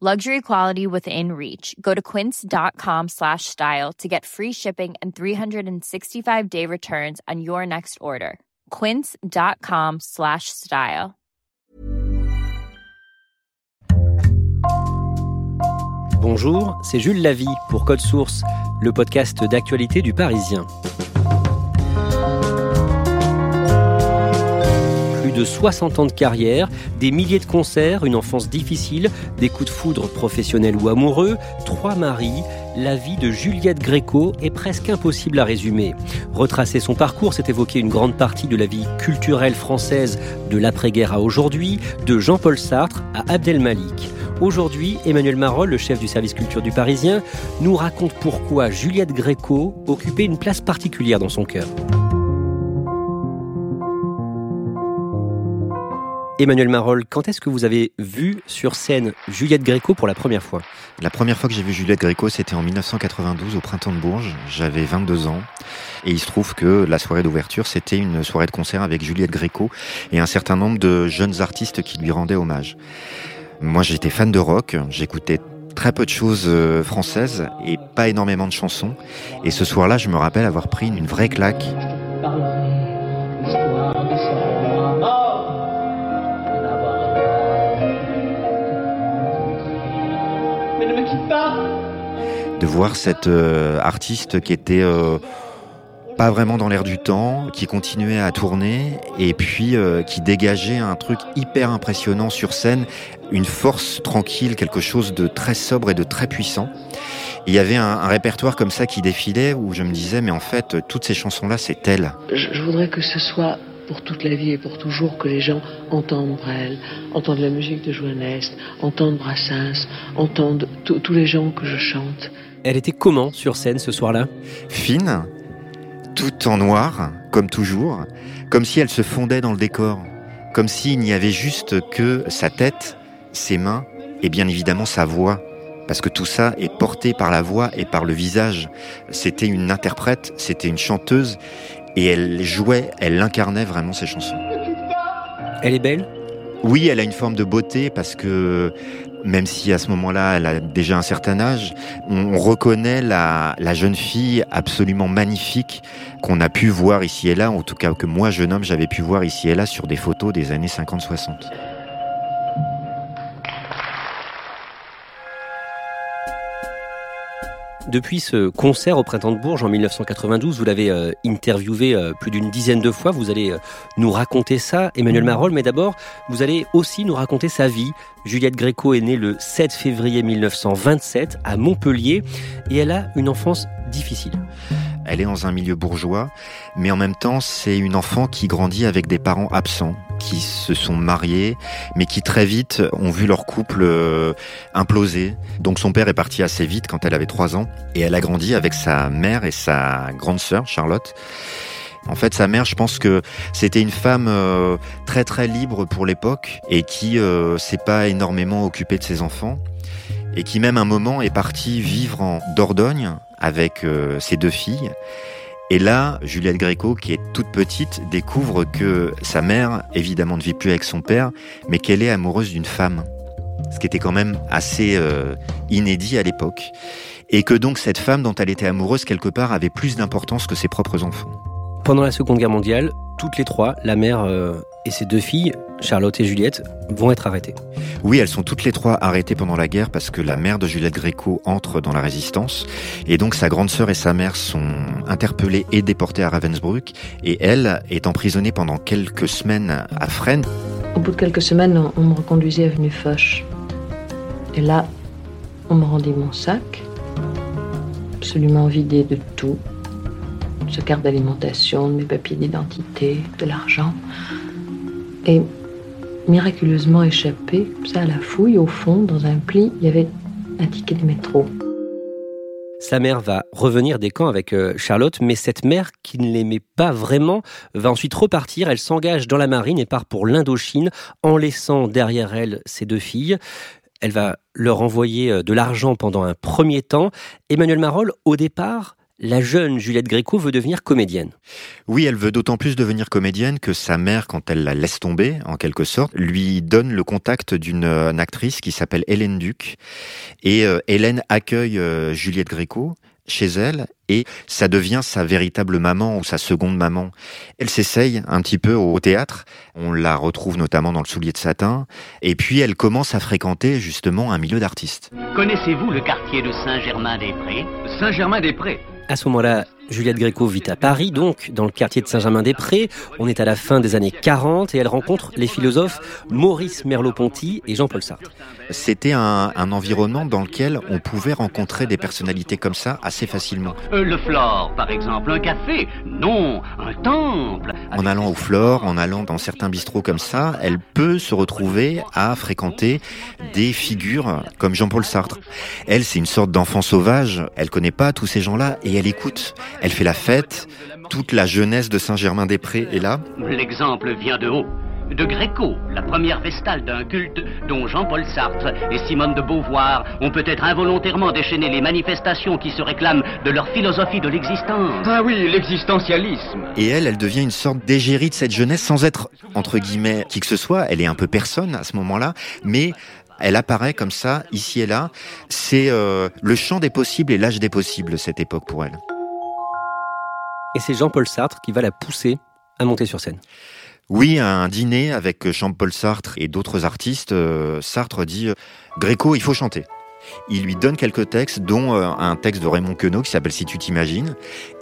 Luxury quality within reach. Go to quince.com slash style to get free shipping and 365 day returns on your next order. Quince.com slash style. Bonjour, c'est Jules Lavie pour Code Source, le podcast d'actualité du Parisien. De 60 ans de carrière, des milliers de concerts, une enfance difficile, des coups de foudre professionnels ou amoureux, trois maris, la vie de Juliette Gréco est presque impossible à résumer. Retracer son parcours, c'est évoquer une grande partie de la vie culturelle française de l'après-guerre à aujourd'hui, de Jean-Paul Sartre à Abdel Malik. Aujourd'hui, Emmanuel Marolle, le chef du service culture du Parisien, nous raconte pourquoi Juliette Gréco occupait une place particulière dans son cœur. Emmanuel Marolle, quand est-ce que vous avez vu sur scène Juliette Gréco pour la première fois? La première fois que j'ai vu Juliette Gréco, c'était en 1992 au printemps de Bourges. J'avais 22 ans. Et il se trouve que la soirée d'ouverture, c'était une soirée de concert avec Juliette Gréco et un certain nombre de jeunes artistes qui lui rendaient hommage. Moi, j'étais fan de rock, j'écoutais très peu de choses euh, françaises et pas énormément de chansons. Et ce soir-là, je me rappelle avoir pris une vraie claque. De voir cette euh, artiste qui était euh, pas vraiment dans l'air du temps, qui continuait à tourner et puis euh, qui dégageait un truc hyper impressionnant sur scène, une force tranquille, quelque chose de très sobre et de très puissant. Il y avait un, répertoire comme ça qui défilait où je me disais mais en fait toutes ces chansons là c'est elle. Je, voudrais que ce soit pour toute la vie et pour toujours que les gens entendent Brel, entendent la musique de Joannès, entendent Brassens, entendent tous les gens que je chante. Elle était comment sur scène ce soir-là? Fine, tout en noir, comme toujours, comme si elle se fondait dans le décor, comme s'il n'y avait juste que sa tête, ses mains et bien évidemment sa voix. Parce que tout ça est porté par la voix et par le visage. C'était une interprète, c'était une chanteuse, et elle jouait, elle incarnait vraiment ses chansons. Elle est belle? Oui, elle a une forme de beauté parce que même si à ce moment-là elle a déjà un certain âge, on on reconnaît la, la jeune fille absolument magnifique qu'on a pu voir ici et là, en tout cas que moi jeune homme j'avais pu voir ici et là sur des photos des années 50-60. Depuis ce concert au Printemps de Bourges en 1992, vous l'avez euh, interviewé euh, plus d'une dizaine de fois. Vous allez euh, nous raconter ça, Emmanuel Marolle, mais d'abord, vous allez aussi nous raconter sa vie. Juliette Gréco est née le 7 février 1927 à Montpellier et elle a une enfance difficile. Elle est dans un milieu bourgeois, mais en même temps, c'est une enfant qui grandit avec des parents absents, qui se sont mariés, mais qui très vite ont vu leur couple euh, imploser. Donc son père est parti assez vite quand elle avait trois ans, et elle a grandi avec sa mère et sa grande sœur, Charlotte. En fait, sa mère, je pense que c'était une femme euh, très très libre pour l'époque et qui euh, s'est pas énormément occupée de ses enfants et qui même un moment est partie vivre en Dordogne avec euh, ses deux filles. Et là, Juliette Gréco, qui est toute petite, découvre que sa mère, évidemment, ne vit plus avec son père, mais qu'elle est amoureuse d'une femme. Ce qui était quand même assez euh, inédit à l'époque. Et que donc cette femme dont elle était amoureuse, quelque part, avait plus d'importance que ses propres enfants. Pendant la Seconde Guerre mondiale, toutes les trois, la mère euh, et ses deux filles, Charlotte et Juliette, vont être arrêtées. Oui, elles sont toutes les trois arrêtées pendant la guerre parce que la mère de Juliette Gréco entre dans la résistance et donc sa grande sœur et sa mère sont interpellé et déporté à Ravensbrück. Et elle est emprisonnée pendant quelques semaines à Fresnes. Au bout de quelques semaines, on me reconduisit avenue Foch. Et là, on me rendit mon sac, absolument vidé de tout. Ce carte d'alimentation, de mes papiers d'identité, de l'argent. Et miraculeusement échappé, ça à la fouille, au fond, dans un pli, il y avait un ticket de métro. Sa mère va revenir des camps avec euh, Charlotte, mais cette mère qui ne l'aimait pas vraiment va ensuite repartir. Elle s'engage dans la marine et part pour l'Indochine en laissant derrière elle ses deux filles. Elle va leur envoyer euh, de l'argent pendant un premier temps. Emmanuel Marolles, au départ, la jeune Juliette Gréco veut devenir comédienne. Oui, elle veut d'autant plus devenir comédienne que sa mère, quand elle la laisse tomber, en quelque sorte, lui donne le contact d'une euh, actrice qui s'appelle Hélène Duc. Et euh, Hélène accueille euh, Juliette Gréco chez elle et ça devient sa véritable maman ou sa seconde maman. Elle s'essaye un petit peu au théâtre, on la retrouve notamment dans le soulier de satin, et puis elle commence à fréquenter justement un milieu d'artistes. Connaissez-vous le quartier de Saint-Germain-des-Prés? Saint-Germain-des-Prés? À ce moment-là, Juliette Gréco vit à Paris, donc dans le quartier de Saint-Germain-des-Prés. On est à la fin des années 40 et elle rencontre les philosophes Maurice Merleau-Ponty et Jean-Paul Sartre. C'était un, environnement dans lequel on pouvait rencontrer des personnalités comme ça assez facilement. Euh, le Flore, par exemple, un café Non, un temple En allant au Flore, en allant dans certains bistrots comme ça, elle peut se retrouver à fréquenter des figures comme Jean-Paul Sartre. Elle, c'est une sorte d'enfant sauvage, elle connaît pas tous ces gens-là et elle écoute. Elle fait la fête, toute la jeunesse de Saint-Germain-des-Prés est là. L'exemple vient de haut. De Gréco, la première vestale d'un culte dont Jean-Paul Sartre et Simone de Beauvoir ont peut-être involontairement déchaîné les manifestations qui se réclament de leur philosophie de l'existence. Ah oui, l'existentialisme. Et elle, elle devient une sorte d'égérie de cette jeunesse sans être, entre guillemets, qui que ce soit. Elle est un peu personne à ce moment-là, mais elle apparaît comme ça, ici et là. C'est euh, le champ des possibles et l'âge des possibles, cette époque pour elle. Et c'est Jean-Paul Sartre qui va la pousser à monter sur scène. Oui, à un dîner avec Jean-Paul Sartre et d'autres artistes, euh, Sartre dit euh, Gréco, il faut chanter. Il lui donne quelques textes, dont euh, un texte de Raymond Queneau qui s'appelle Si tu t'imagines.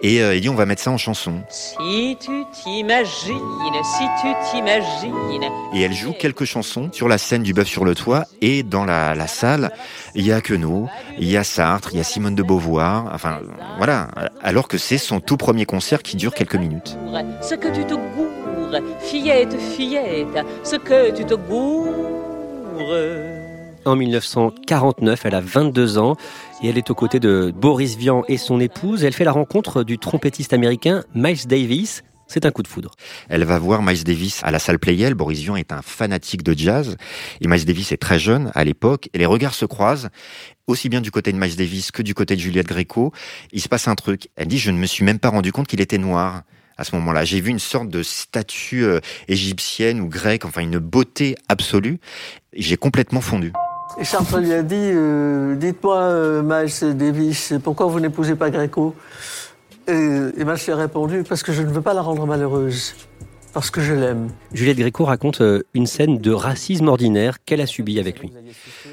Et il dit on va mettre ça en chanson. Si tu t'imagines, si tu t'imagines. Et elle joue quelques chansons sur la scène du Bœuf sur le toit. Et dans la, la salle, il y a Queneau, il y a Sartre, il y a Simone de Beauvoir. Enfin, voilà. Alors que c'est son tout premier concert qui dure quelques minutes. Ce que tu te gourres, fillette, fillette, ce que tu te gourres en 1949. Elle a 22 ans et elle est aux côtés de Boris Vian et son épouse. Elle fait la rencontre du trompettiste américain Miles Davis. C'est un coup de foudre. Elle va voir Miles Davis à la salle Playel. Boris Vian est un fanatique de jazz et Miles Davis est très jeune à l'époque et les regards se croisent aussi bien du côté de Miles Davis que du côté de Juliette Gréco. Il se passe un truc. Elle dit, je ne me suis même pas rendu compte qu'il était noir à ce moment-là. J'ai vu une sorte de statue euh, égyptienne ou grecque, enfin une beauté absolue. J'ai complètement fondu. Et Charles lui a dit euh, Dites-moi, euh, Miles Davis, pourquoi vous n'épousez pas Gréco? Et, et Miles lui a répondu Parce que je ne veux pas la rendre malheureuse. Parce que je l'aime. Juliette Gréco raconte euh, une scène de racisme ordinaire qu'elle a subi avec lui.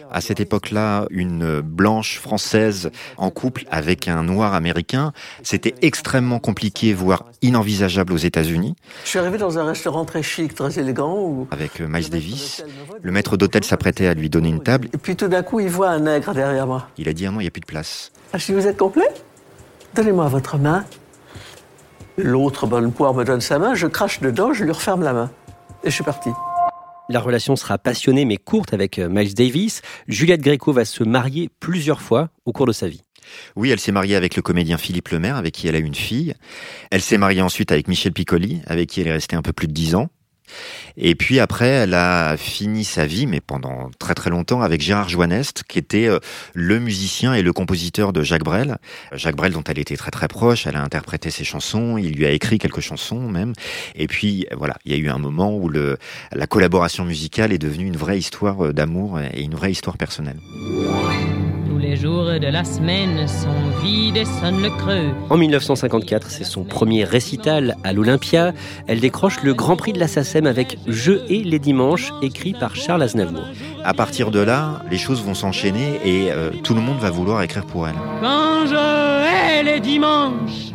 À cette époque-là, une blanche française en couple avec un noir américain, c'était extrêmement compliqué, voire inenvisageable aux États-Unis. Je suis arrivé dans un restaurant très chic, très élégant. Où... Avec euh, Miles Davis. Le maître d'hôtel s'apprêtait à lui donner une table. Et puis tout d'un coup, il voit un nègre derrière moi. Il a dit à moi, il n'y a plus de place. Ah, si vous êtes complet Donnez-moi votre main. L'autre bonne poire me donne sa main, je crache dedans, je lui referme la main. Et je suis parti. La relation sera passionnée mais courte avec euh, Miles Davis. Juliette Gréco va se marier plusieurs fois au cours de sa vie. Oui, elle s'est mariée avec le comédien Philippe Lemaire, avec qui elle a une fille. Elle s'est mariée ensuite avec Michel Piccoli, avec qui elle est restée un peu plus de dix ans. Et puis après, elle a fini sa vie, mais pendant très très longtemps, avec Gérard Joannest, qui était euh, le musicien et le compositeur de Jacques Brel. Jacques Brel, dont elle était très très proche, elle a interprété ses chansons, il lui a écrit quelques chansons même. Et puis voilà, il y a eu un moment où la collaboration musicale est devenue une vraie histoire euh, d'amour et une vraie histoire personnelle. Les jours de la semaine sont vides et sonnent le creux. En 1954, c'est son premier récital à l'Olympia. Elle décroche le Grand Prix de la SACEM avec Je et les dimanches, écrit par Charles Aznavour. À partir de là, les choses vont s'enchaîner et euh, tout le monde va vouloir écrire pour elle. Quand je hais les dimanches,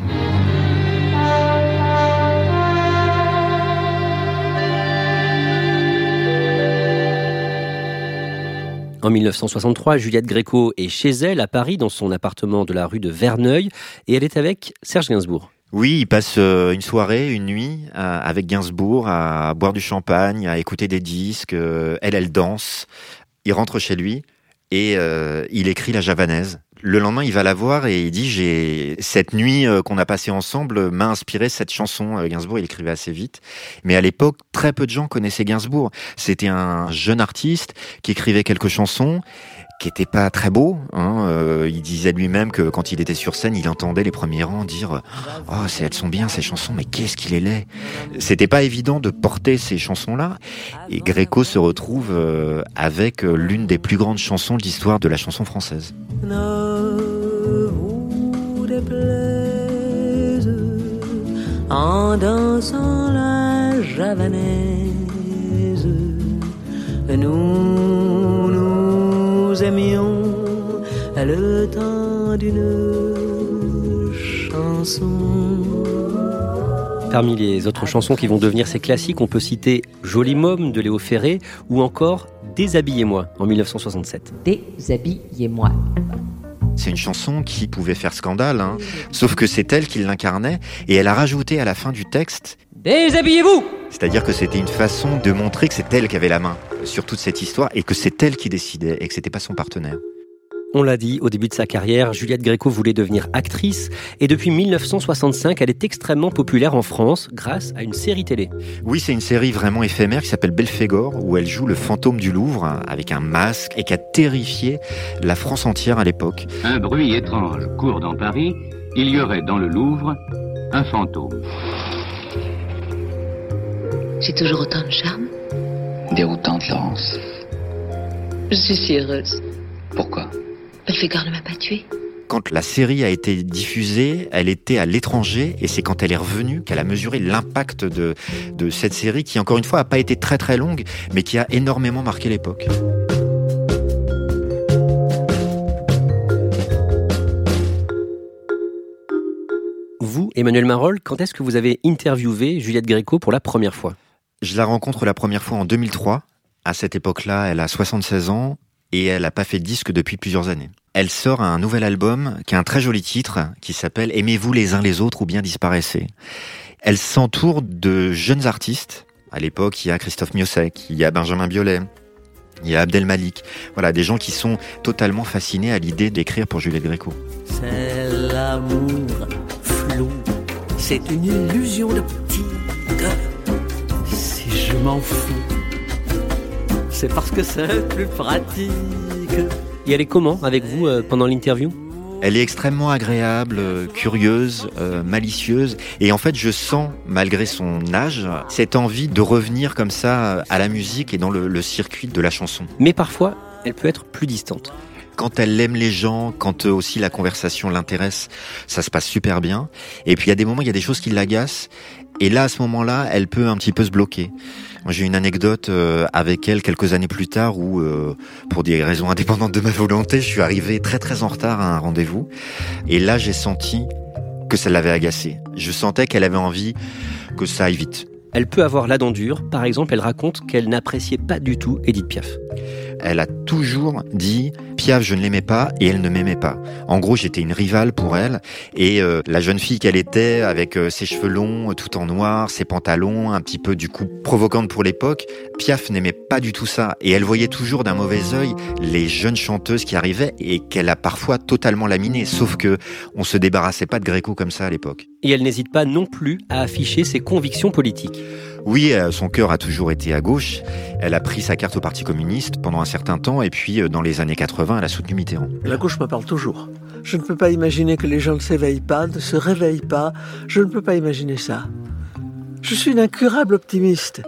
En 1963, Juliette Gréco est chez elle à Paris, dans son appartement de la rue de Verneuil, et elle est avec Serge Gainsbourg. Oui, il passe euh, une soirée, une nuit euh, avec Gainsbourg à boire du champagne, à écouter des disques. Euh, elle, elle danse. Il rentre chez lui et il écrit la javanaise. Le lendemain, il va la voir et il dit j'ai cette nuit qu'on a passée ensemble m'a inspiré cette chanson. Gainsbourg, il écrivait assez vite, mais à l'époque, très peu de gens connaissaient Gainsbourg. C'était un jeune artiste qui écrivait quelques chansons qui était pas très beau. Hein. Euh, il disait lui-même que quand il était sur scène, il entendait les premiers rangs dire "Oh, elles sont bien ces chansons, mais qu'est-ce qu'il est laid?" C'était pas évident de porter ces chansons-là. Et Gréco se retrouve euh, avec euh, l'une des plus grandes chansons de l'histoire de la chanson française. Aimions le temps d'une chanson. Parmi les autres chansons qui vont devenir ces classiques, on peut citer Joli Môme de Léo Ferré ou encore Déshabillez-moi en 1967. Déshabillez-moi. C'est une chanson qui pouvait faire scandale, hein. sauf que c'est elle qui l'incarnait et elle a rajouté à la fin du texte Déshabillez-vous C'est-à-dire que c'était une façon de montrer que c'est elle qui avait la main sur toute cette histoire et que c'est elle qui décidait et que c'était pas son partenaire. On l'a dit, au début de sa carrière, Juliette Gréco voulait devenir actrice et depuis 1965, elle est extrêmement populaire en France grâce à une série télé. Oui, c'est une série vraiment éphémère qui s'appelle Belphégor où elle joue le fantôme du Louvre avec un masque et qui a terrifié la France entière à l'époque. Un bruit étrange court dans Paris. Il y aurait dans le Louvre un fantôme. J'ai toujours autant de charme. Déroutante, Laurence. Je suis si heureuse. Pourquoi? Belphégor ne m'a pas tuée. Quand la série a été diffusée, elle était à l'étranger et c'est quand elle est revenue qu'elle a mesuré l'impact de, de cette série qui, encore une fois, n'a pas été très très longue, mais qui a énormément marqué l'époque. Vous, Emmanuel Marol, quand est-ce que vous avez interviewé Juliette Gréco pour la première fois? Je la rencontre la première fois en 2003. À cette époque-là, elle a 76 ans et elle n'a pas fait de disque depuis plusieurs années. Elle sort un nouvel album qui a un très joli titre qui s'appelle Aimez-vous les uns les autres ou bien disparaissez. Elle s'entoure de jeunes artistes. À l'époque, il y a Christophe Miossec, il y a Benjamin Biolay, il y a Abdel Malik. Voilà, des gens qui sont totalement fascinés à l'idée d'écrire pour Juliette Gréco. C'est l'amour flou, c'est une illusion de petit je m'en fous. C'est parce que c'est plus pratique. Et elle est comment avec vous euh, pendant l'interview? Elle est extrêmement agréable, euh, curieuse, euh, malicieuse. Et en fait, je sens, malgré son âge, cette envie de revenir comme ça à la musique et dans le, le circuit de la chanson. Mais parfois, elle peut être plus distante quand elle aime les gens, quand aussi la conversation l'intéresse, ça se passe super bien. Et puis il y a des moments, il y a des choses qui l'agacent. Et là, à ce moment-là, elle peut un petit peu se bloquer. J'ai une anecdote euh, avec elle quelques années plus tard où, euh, pour des raisons indépendantes de ma volonté, je suis arrivé très très en retard à un rendez-vous. Et là, j'ai senti que ça l'avait agacée. Je sentais qu'elle avait envie que ça aille vite. Elle peut avoir la dent dure. Par exemple, elle raconte qu'elle n'appréciait pas du tout Edith Piaf. Elle a toujours dit Piaf, je ne l'aimais pas et elle ne m'aimait pas. En gros, j'étais une rivale pour elle et euh, la jeune fille qu'elle était, avec euh, ses cheveux longs, tout en noir, ses pantalons, un petit peu du coup provocante pour l'époque, Piaf n'aimait pas du tout ça et elle voyait toujours d'un mauvais œil les jeunes chanteuses qui arrivaient et qu'elle a parfois totalement laminé. Sauf que on se débarrassait pas de Gréco comme ça à l'époque. Et elle n'hésite pas non plus à afficher ses convictions politiques. Oui, euh, son cœur a toujours été à gauche. Elle a pris sa carte au Parti communiste pendant un certain temps et puis dans les années 80, elle a soutenu Mitterrand. La gauche me parle toujours. Je ne peux pas imaginer que les gens ne s'éveillent pas, ne se réveillent pas. Je ne peux pas imaginer ça. Je suis une incurable optimiste.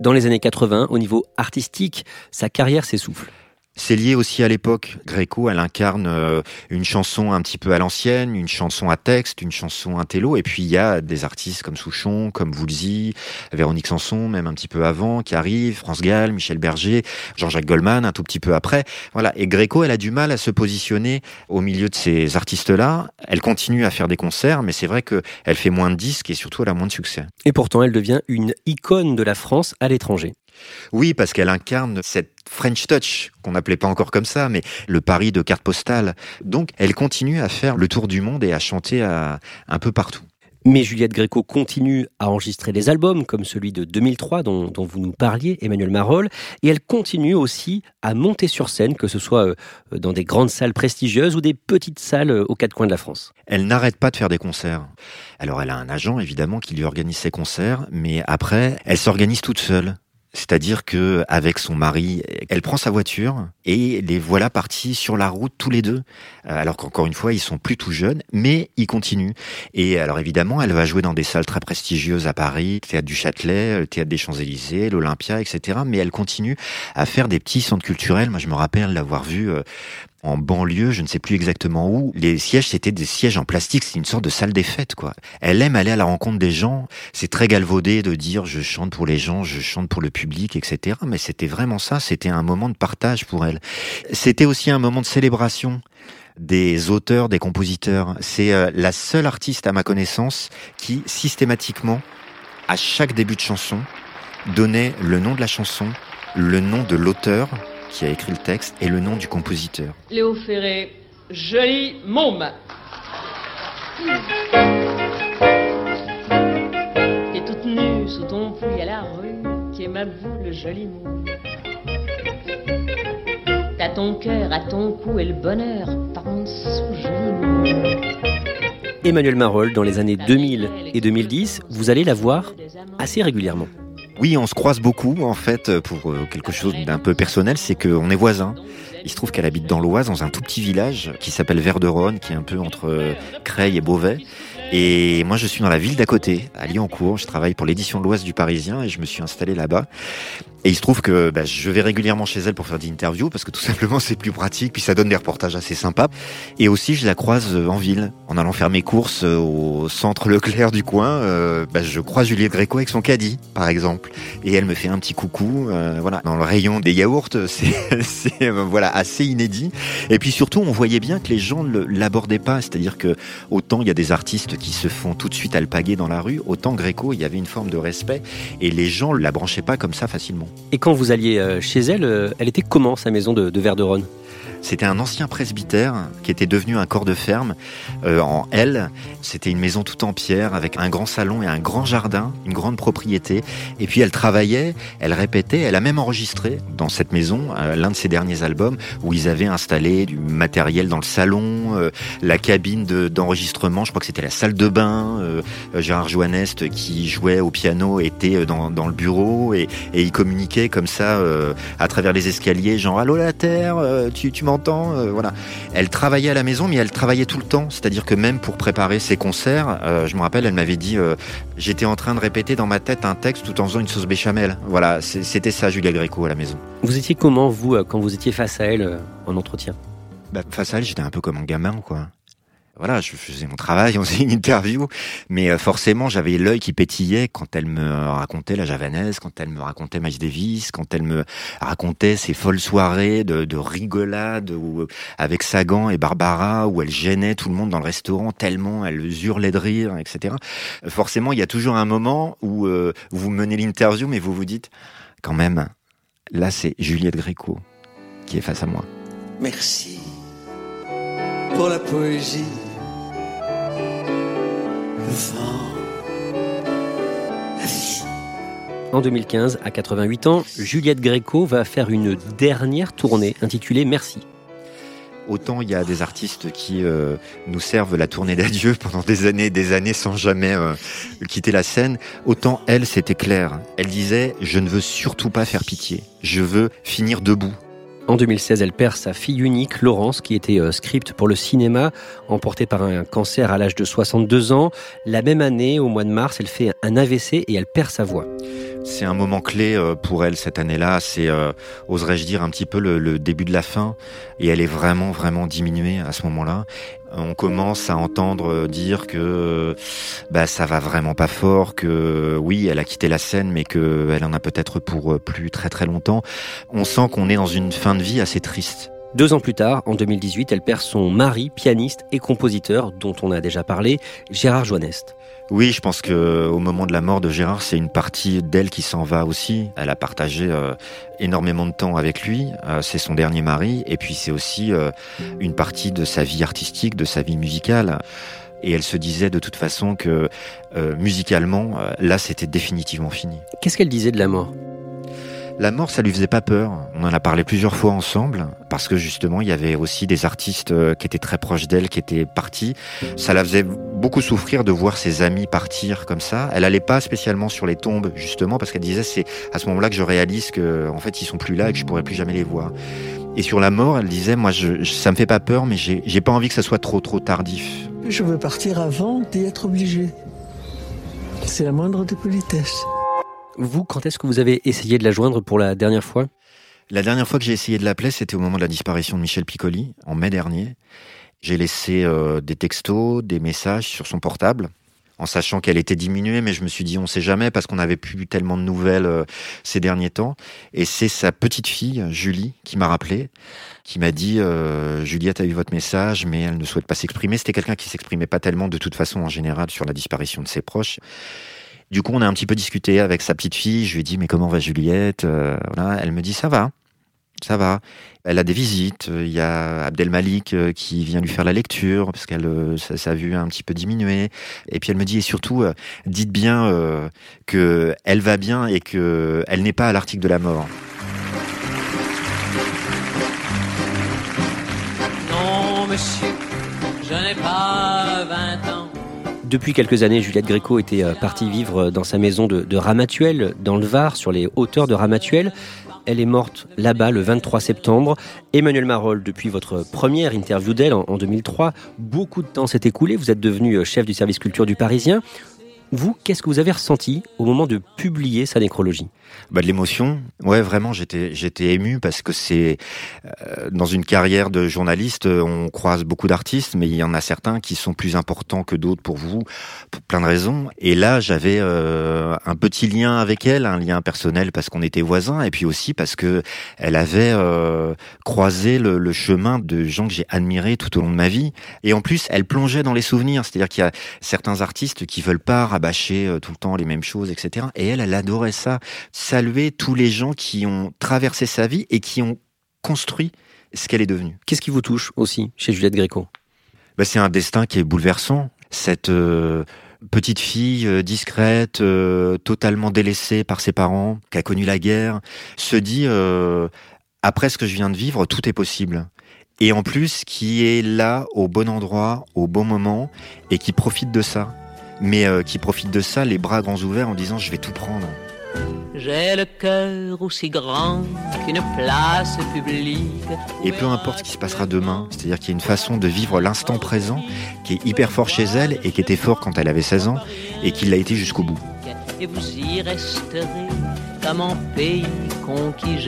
Dans les années 80, au niveau artistique, sa carrière s'essouffle. C'est lié aussi à l'époque. Gréco, elle incarne euh, une chanson un petit peu à l'ancienne, une chanson à texte, une chanson intello. Et puis il y a des artistes comme Souchon, comme Woolsey, Véronique Sanson, même un petit peu avant, qui arrivent, France Gall, Michel Berger, Jean-Jacques Goldman, un tout petit peu après. Voilà. Et Gréco, elle a du mal à se positionner au milieu de ces artistes-là. Elle continue à faire des concerts, mais c'est vrai qu'elle fait moins de disques et surtout elle a moins de succès. Et pourtant, elle devient une icône de la France à l'étranger. Oui, parce qu'elle incarne cette French touch, qu'on n'appelait pas encore comme ça, mais le Paris de carte postale. Donc, elle continue à faire le tour du monde et à chanter à, un peu partout. Mais Juliette Gréco continue à enregistrer des albums comme celui de 2003 dont, vous nous parliez, Emmanuel Marolles, et elle continue aussi à monter sur scène, que ce soit euh, dans des grandes salles prestigieuses ou des petites salles euh, aux quatre coins de la France. Elle n'arrête pas de faire des concerts. Alors elle a un agent évidemment qui lui organise ses concerts, mais après elle s'organise toute seule. C'est-à-dire que avec son mari, elle prend sa voiture et les voilà partis sur la route tous les deux. Euh, alors qu'encore une fois, ils sont plus tout jeunes, mais ils continuent. Et alors évidemment, elle va jouer dans des salles très prestigieuses à Paris, le théâtre du Châtelet, le théâtre des Champs-Élysées, l'Olympia, etc. Mais elle continue à faire des petits centres culturels. Moi, je me rappelle l'avoir vu euh, en banlieue, je ne sais plus exactement où. Les sièges, c'était des sièges en plastique, c'est une sorte de salle des fêtes, quoi. Elle aime aller à la rencontre des gens. C'est très galvaudé de dire je chante pour les gens, je chante pour le public, etc. Mais c'était vraiment ça, c'était un moment de partage pour elle. C'était aussi un moment de célébration des auteurs, des compositeurs. C'est euh, la seule artiste à ma connaissance qui systématiquement, à chaque début de chanson, donnait le nom de la chanson, le nom de l'auteur, qui a écrit le texte et le nom du compositeur. Léo Ferré, joli môme. T'es toute nue sous ton puits à la rue, qui est ma boule, joli môme. T'as ton cœur à ton cou et le bonheur par en dessous, joli môme. Emmanuel Marolles, dans les années 2000 et 2010, vous allez la voir assez régulièrement. Oui, on se croise beaucoup en fait pour euh, quelque chose d'un peu personnel, c'est qu'on est voisins. Il se trouve qu'elle habite dans l'Oise, dans un tout petit village qui s'appelle Verderonne, qui est un peu entre euh, Creil et Beauvais. Et moi, je suis dans la ville d'à côté, à Lyoncourt. Je travaille pour l'édition de l'Ouest du Parisien et je me suis installé là-bas. Et il se trouve que bah, je vais régulièrement chez elle pour faire des interviews parce que tout simplement c'est plus pratique, puis ça donne des reportages assez sympas. Et aussi je la croise euh, en ville, en allant faire mes courses euh, au centre Leclerc du coin. Euh, bah, je croise Juliette Gréco avec son caddie, par exemple, et elle me fait un petit coucou. voilà, dans le rayon des yaourts, c'est voilà assez inédit. Et puis surtout, on voyait bien que les gens ne l'abordaient pas, c'est-à-dire que autant il y a des artistes qui se font tout de suite alpaguer dans la rue, autant Gréco il y avait une forme de respect et les gens la branchaient pas comme ça facilement. Et quand vous alliez euh, chez elle, euh, elle était comment sa maison de, de Verderonne? C'était un ancien presbytère qui était devenu un corps de ferme euh, en L. C'était une maison toute en pierre avec un grand salon et un grand jardin, une grande propriété. Et puis elle travaillait, elle répétait, elle a même enregistré dans cette maison euh, l'un de ses derniers albums où ils avaient installé du matériel dans le salon, euh, la cabine d'enregistrement, je crois que c'était la salle de bain. Gérard Joannest qui jouait au piano était dans, dans le bureau et, et, il communiquait comme ça à travers les escaliers, genre allô la terre, tu, tu m'en euh, voilà. Elle travaillait à la maison, mais elle travaillait tout le temps. C'est-à-dire que même pour préparer ses concerts, euh, je me rappelle, elle m'avait dit, euh, j'étais en train de répéter dans ma tête un texte tout en faisant une sauce béchamel. Voilà, c'était ça, Julia Gréco à la maison. Vous étiez comment, vous, quand vous étiez face à elle en entretien? Bah, Face à elle, j'étais un peu comme un gamin, quoi voilà, je faisais mon travail, on faisait une interview, mais euh, forcément j'avais l'œil qui pétillait quand elle me racontait la javanaise, quand elle me racontait Miles Davis, quand elle me racontait ces folles soirées de, de rigolade où, avec Sagan et Barbara où elle gênait tout le monde dans le restaurant tellement elle hurlait de rire, etc. Forcément, il y a toujours un moment où euh, vous menez l'interview, mais vous vous dites quand même, là c'est Juliette Gréco qui est face à moi. Merci pour la poésie en 2015, à 88 ans, Juliette Gréco va faire une dernière tournée intitulée Merci. Autant il y a des artistes qui euh, nous servent la tournée d'adieu pendant des années et des années sans jamais euh, quitter la scène, autant elle, c'était clair. Elle disait, je ne veux surtout pas faire pitié, je veux finir debout. En 2016, elle perd sa fille unique, Laurence, qui était euh, script pour le cinéma, emportée par un cancer à l'âge de 62 ans. La même année, au mois de mars, elle fait un AVC et elle perd sa voix. C'est un moment clé euh, pour elle cette année-là. C'est, euh, oserais-je dire, un petit peu le, début de la fin. Et elle est vraiment, vraiment diminuée à ce moment-là. On commence à entendre dire que bah ça va vraiment pas fort, que oui, elle a quitté la scène, mais que elle en a peut-être pour plus très très longtemps. On sent qu'on est dans une fin de vie assez triste Deux ans plus tard, en 2018, elle perd son mari, pianiste et compositeur, dont on a déjà parlé, Gérard Joannest. Oui, je pense que au moment de la mort de Gérard, c'est une partie d'elle qui s'en va aussi. Elle a partagé euh, énormément de temps avec lui. Euh, c'est son dernier mari, et puis c'est aussi euh, une partie de sa vie artistique, de sa vie musicale. Et elle se disait de toute façon que musicalement, là, c'était définitivement fini. Qu'est-ce qu'elle disait de la mort? La mort, ça lui faisait pas peur. On en a parlé plusieurs fois ensemble parce que justement, il y avait aussi des artistes euh, qui étaient très proches d'elle, qui étaient partis. Ça la faisait beaucoup souffrir de voir ses amis partir comme ça. Elle allait pas spécialement sur les tombes justement parce qu'elle disait c'est à ce moment-là que je réalise que en fait ils sont plus là et que je pourrais plus jamais les voir. Et sur la mort, elle disait moi je, ça me fait pas peur mais j'ai pas envie que ça soit trop trop tardif. Je veux partir avant d'y être obligé. C'est la moindre des politesses. Vous, quand est-ce que vous avez essayé de la joindre pour la dernière fois? La dernière fois que j'ai essayé de l'appeler, c'était au moment de la disparition de Michel Piccoli, en mai dernier. J'ai laissé euh, des textos, des messages sur son portable, en sachant qu'elle était diminuée, mais je me suis dit, on sait jamais, parce qu'on n'avait plus tellement de nouvelles euh, ces derniers temps. Et c'est sa petite fille, Julie, qui m'a rappelé, qui m'a dit, euh, Juliette a eu votre message, mais elle ne souhaite pas s'exprimer. C'était quelqu'un qui s'exprimait pas tellement, de toute façon, en général, sur la disparition de ses proches. Du coup, on a un petit peu discuté avec sa petite fille. Je lui ai dit, mais comment va Juliette euh, Elle me dit, ça va, ça va. Elle a des visites. Il y a Abdel Malik euh, qui vient lui faire la lecture parce qu'elle euh, sa, vue a un petit peu diminué. Et puis elle me dit et surtout, dites bien que elle va bien et que elle n'est pas à l'article de la mort. Non, monsieur, je n'ai pas 20 ans. Depuis quelques années, Juliette Gréco était euh, partie vivre dans sa maison de, Ramatuel, dans le Var, sur les hauteurs de Ramatuel. Elle est morte là-bas le 23 septembre. Emmanuel Marolles, depuis votre première interview d'elle en, en 2003, beaucoup de temps s'est écoulé. Vous êtes devenu euh, chef du service culture du Parisien. Vous, qu'est-ce que vous avez ressenti au moment de publier sa nécrologie bah, De l'émotion. Ouais, vraiment, j'étais, j'étais ému parce que c'est euh, dans une carrière de journaliste, on croise beaucoup d'artistes, mais il y en a certains qui sont plus importants que d'autres pour vous, pour plein de raisons. Et là, j'avais euh, un petit lien avec elle, un lien personnel parce qu'on était voisins, et puis aussi parce que elle avait euh, croisé le, le chemin de gens que j'ai admirés tout au long de ma vie. Et en plus, elle plongeait dans les souvenirs, c'est-à-dire qu'il y a certains artistes qui veulent pas rabâcher euh, tout le temps les mêmes choses, etc. Et elle, elle adorait ça, saluer tous les gens qui ont traversé sa vie et qui ont construit ce qu'elle est devenue. Qu'est-ce qui vous touche aussi chez Juliette Gréco? Bah, C'est un destin qui est bouleversant. Cette euh, petite fille euh, discrète, totalement délaissée par ses parents, qui a connu la guerre, se dit, après ce que je viens de vivre, tout est possible. Et en plus, qui est là au bon endroit, au bon moment, et qui profite de ça mais euh, qui profite de ça, les bras grands ouverts, en disant je vais tout prendre. J'ai le cœur aussi grand qu'une place publique. Et peu importe ce qui se passera demain, c'est-à-dire qu'il y a une façon de vivre l'instant présent qui est hyper fort chez elle et qui était fort quand elle avait 16 ans et qui l'a été jusqu'au bout. Et vous y resterez comme en pays conquis.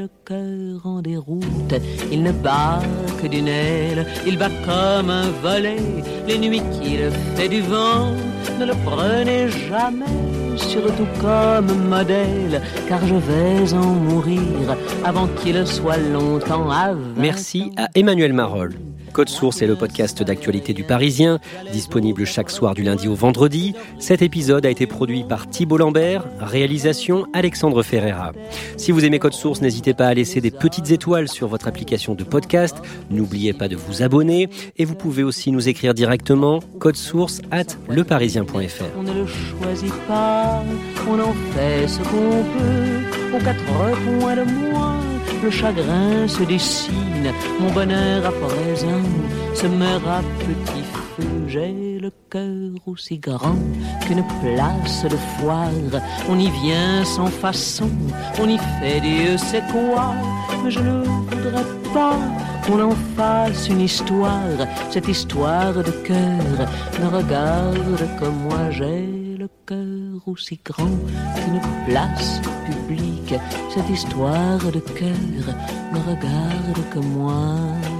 Le cœur en déroute, il ne bat que d'une aile, il bat comme un volet. Les nuits qu'il fait du vent, ne le prenez jamais, surtout comme modèle, car je vais en mourir avant qu'il soit longtemps à Merci à Emmanuel Marolles. Code Source est le podcast d'actualité du Parisien, disponible chaque soir du lundi au vendredi. Cet épisode a été produit par Thibault Lambert, réalisation Alexandre Ferreira. Si vous aimez Code Source, n'hésitez pas à laisser des petites étoiles sur votre application de podcast. N'oubliez pas de vous abonner et vous pouvez aussi nous écrire directement code source at leparisien.fr. On ne le choisit pas, on en fait ce qu'on peut, de moins le chagrin se mon bonheur à présent se meurt à petit feu. J'ai le cœur aussi grand qu'une place de foire. On y vient sans façon, on y fait Dieu sait quoi. Mais je ne voudrais pas qu'on en fasse une histoire. Cette histoire de cœur ne regarde que moi j'ai le cœur aussi grand qu'une place publique. Cette histoire de cœur ne regarde que moi.